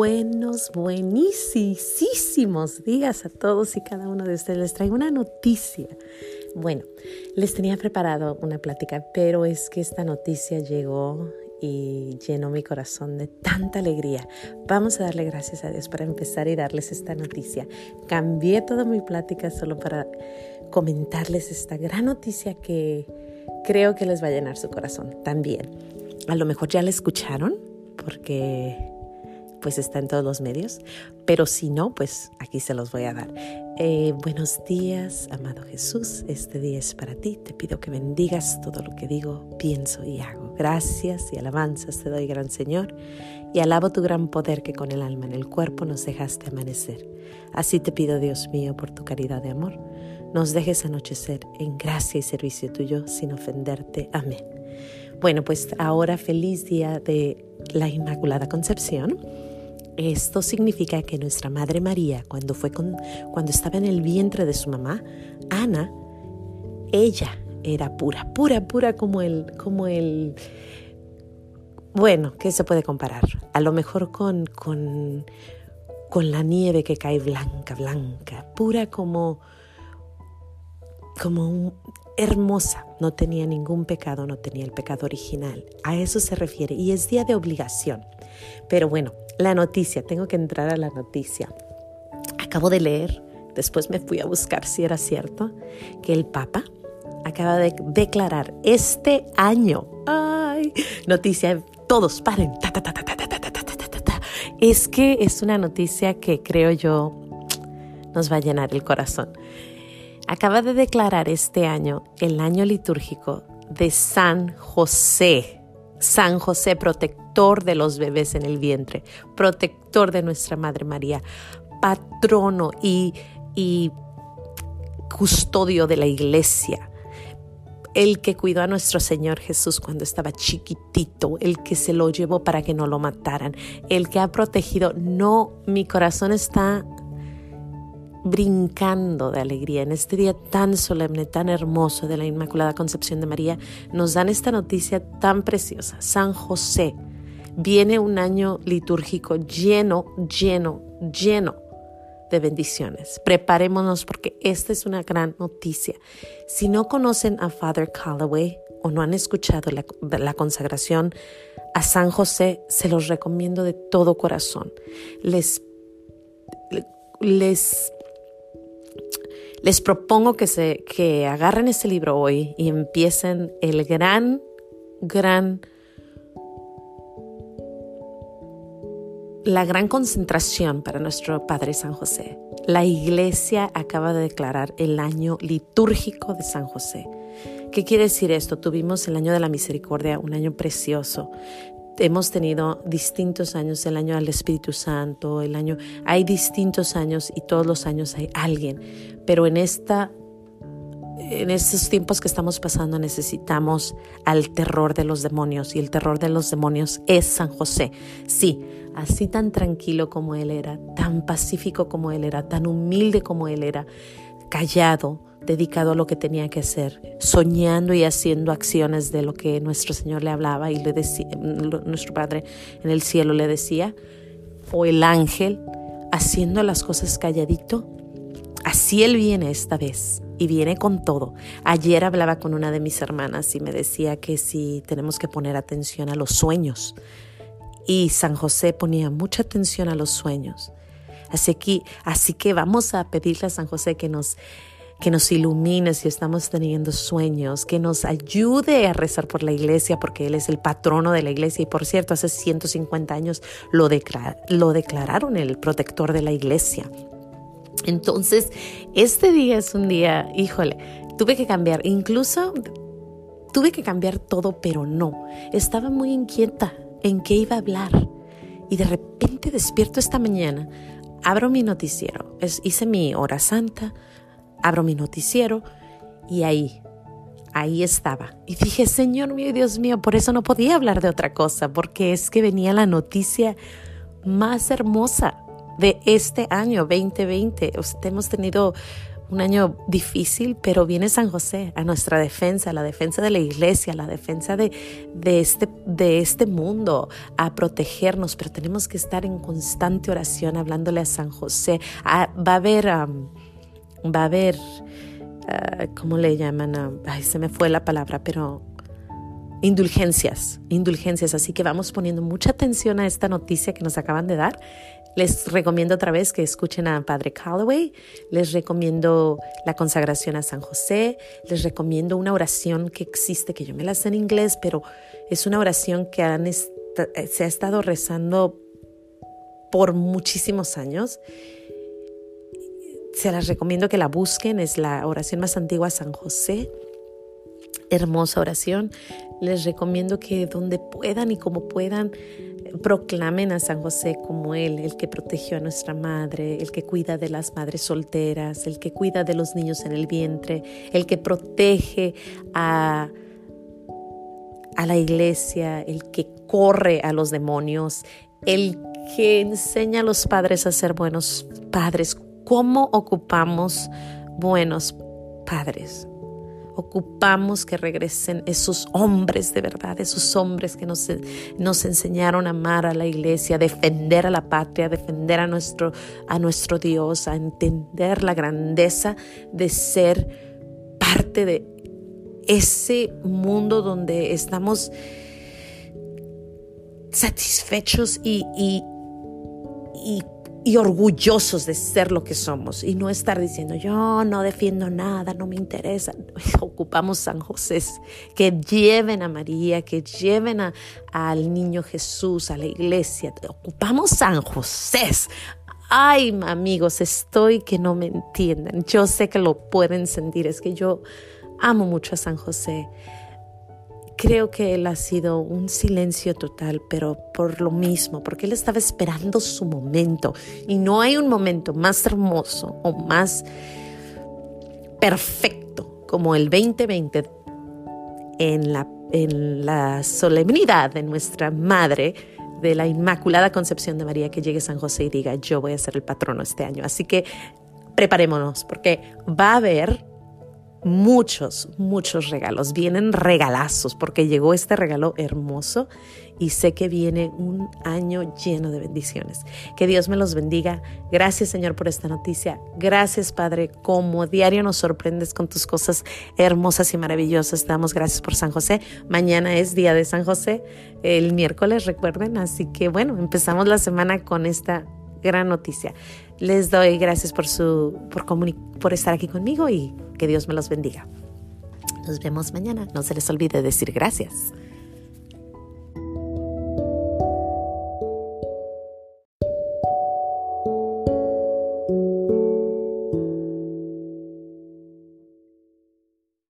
buenos, buenísimos días a todos y cada uno de ustedes. Les traigo una noticia. Bueno, les tenía preparado una plática, pero es que esta noticia llegó y llenó mi corazón de tanta alegría. Vamos a darle gracias a Dios para empezar y darles esta noticia. Cambié toda mi plática solo para comentarles esta gran noticia que creo que les va a llenar su corazón también. A lo mejor ya la escucharon porque pues está en todos los medios, pero si no, pues aquí se los voy a dar. Eh, buenos días, amado Jesús, este día es para ti, te pido que bendigas todo lo que digo, pienso y hago. Gracias y alabanzas te doy, gran Señor, y alabo tu gran poder que con el alma en el cuerpo nos dejaste amanecer. Así te pido, Dios mío, por tu caridad de amor, nos dejes anochecer en gracia y servicio tuyo sin ofenderte. Amén. Bueno, pues ahora feliz día de la Inmaculada Concepción. Esto significa que nuestra Madre María, cuando, fue con, cuando estaba en el vientre de su mamá, Ana, ella era pura, pura, pura como el, como el, bueno, ¿qué se puede comparar? A lo mejor con, con, con la nieve que cae blanca, blanca, pura como, como hermosa, no tenía ningún pecado, no tenía el pecado original. A eso se refiere y es día de obligación. Pero bueno, la noticia, tengo que entrar a la noticia. Acabo de leer, después me fui a buscar si era cierto, que el Papa acaba de declarar este año, ay, noticia, todos paren, es que es una noticia que creo yo nos va a llenar el corazón. Acaba de declarar este año el año litúrgico de San José. San José, protector de los bebés en el vientre, protector de nuestra Madre María, patrono y, y custodio de la iglesia, el que cuidó a nuestro Señor Jesús cuando estaba chiquitito, el que se lo llevó para que no lo mataran, el que ha protegido. No, mi corazón está brincando de alegría en este día tan solemne, tan hermoso de la Inmaculada Concepción de María, nos dan esta noticia tan preciosa. San José, viene un año litúrgico lleno, lleno, lleno de bendiciones. Preparémonos porque esta es una gran noticia. Si no conocen a Father Calloway o no han escuchado la, la consagración a San José, se los recomiendo de todo corazón. Les les les propongo que, se, que agarren este libro hoy y empiecen el gran, gran, la gran concentración para nuestro Padre San José. La iglesia acaba de declarar el año litúrgico de San José. ¿Qué quiere decir esto? Tuvimos el año de la misericordia, un año precioso hemos tenido distintos años, el año del Espíritu Santo, el año, hay distintos años y todos los años hay alguien, pero en esta en estos tiempos que estamos pasando necesitamos al terror de los demonios y el terror de los demonios es San José. Sí, así tan tranquilo como él era, tan pacífico como él era, tan humilde como él era, callado, dedicado a lo que tenía que hacer, soñando y haciendo acciones de lo que nuestro Señor le hablaba y le decía, nuestro Padre en el cielo le decía, o el ángel haciendo las cosas calladito. Así Él viene esta vez y viene con todo. Ayer hablaba con una de mis hermanas y me decía que si tenemos que poner atención a los sueños. Y San José ponía mucha atención a los sueños. Así que, así que vamos a pedirle a San José que nos que nos ilumine si estamos teniendo sueños, que nos ayude a rezar por la iglesia, porque Él es el patrono de la iglesia. Y por cierto, hace 150 años lo, lo declararon el protector de la iglesia. Entonces, este día es un día, híjole, tuve que cambiar, incluso tuve que cambiar todo, pero no. Estaba muy inquieta en qué iba a hablar. Y de repente despierto esta mañana, abro mi noticiero, hice mi hora santa, abro mi noticiero y ahí, ahí estaba. Y dije, Señor mío, Dios mío, por eso no podía hablar de otra cosa, porque es que venía la noticia más hermosa de este año 2020. hemos tenido un año difícil, pero viene San José a nuestra defensa, a la defensa de la iglesia, a la defensa de, de, este, de este mundo, a protegernos, pero tenemos que estar en constante oración hablándole a San José. Ah, va a haber, va a haber, ah, ¿cómo le llaman? ay, se me fue la palabra, pero indulgencias, indulgencias. Así que vamos poniendo mucha atención a esta noticia que nos acaban de dar les recomiendo otra vez que escuchen a Padre Calloway, les recomiendo la consagración a San José, les recomiendo una oración que existe, que yo me la sé en inglés, pero es una oración que se ha estado rezando por muchísimos años. Se las recomiendo que la busquen, es la oración más antigua a San José. Hermosa oración. Les recomiendo que donde puedan y como puedan proclamen a San José como Él, el que protegió a nuestra madre, el que cuida de las madres solteras, el que cuida de los niños en el vientre, el que protege a, a la iglesia, el que corre a los demonios, el que enseña a los padres a ser buenos padres. ¿Cómo ocupamos buenos padres? ocupamos que regresen esos hombres de verdad, esos hombres que nos, enseñaron a amar a la iglesia, a defender a la patria, a defender a nuestro, a nuestro Dios, a entender la grandeza de ser parte de ese mundo donde estamos satisfechos y, y, y y orgullosos de ser lo que somos y no estar diciendo yo no defiendo nada, no me interesa. Ocupamos San José, que lleven a María, que lleven a, al niño Jesús, a la iglesia. Ocupamos San José. Ay, amigos, estoy que no me entienden. Yo sé que lo pueden sentir, es que yo amo mucho a San José. Creo que él ha sido un silencio total, pero por lo mismo, porque él estaba esperando su momento. Y no hay un momento más hermoso o más perfecto como el 2020 en la, en la solemnidad de nuestra Madre de la Inmaculada Concepción de María que llegue San José y diga, yo voy a ser el patrono este año. Así que preparémonos porque va a haber muchos, muchos regalos. Vienen regalazos porque llegó este regalo hermoso y sé que viene un año lleno de bendiciones. Que Dios me los bendiga. Gracias Señor por esta noticia. Gracias Padre, como diario nos sorprendes con tus cosas hermosas y maravillosas. damos gracias por San José. Mañana es día de San José, el miércoles recuerden. Así que bueno, empezamos la semana con esta gran noticia. Les doy gracias por, su, por, por estar aquí conmigo y que Dios me los bendiga. Nos vemos mañana. No se les olvide decir gracias.